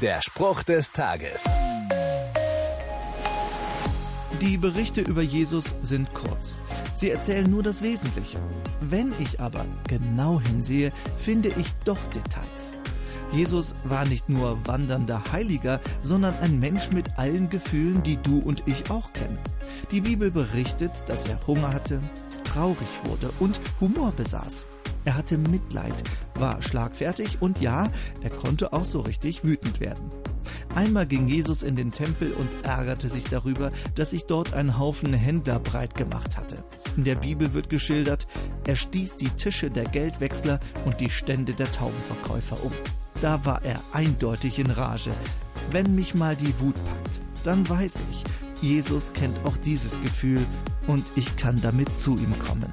Der Spruch des Tages. Die Berichte über Jesus sind kurz. Sie erzählen nur das Wesentliche. Wenn ich aber genau hinsehe, finde ich doch Details. Jesus war nicht nur wandernder Heiliger, sondern ein Mensch mit allen Gefühlen, die du und ich auch kennen. Die Bibel berichtet, dass er Hunger hatte, traurig wurde und Humor besaß. Er hatte Mitleid, war schlagfertig und ja, er konnte auch so richtig wütend werden. Einmal ging Jesus in den Tempel und ärgerte sich darüber, dass sich dort ein Haufen Händler breit gemacht hatte. In der Bibel wird geschildert, er stieß die Tische der Geldwechsler und die Stände der Taubenverkäufer um. Da war er eindeutig in Rage. Wenn mich mal die Wut packt, dann weiß ich, Jesus kennt auch dieses Gefühl und ich kann damit zu ihm kommen.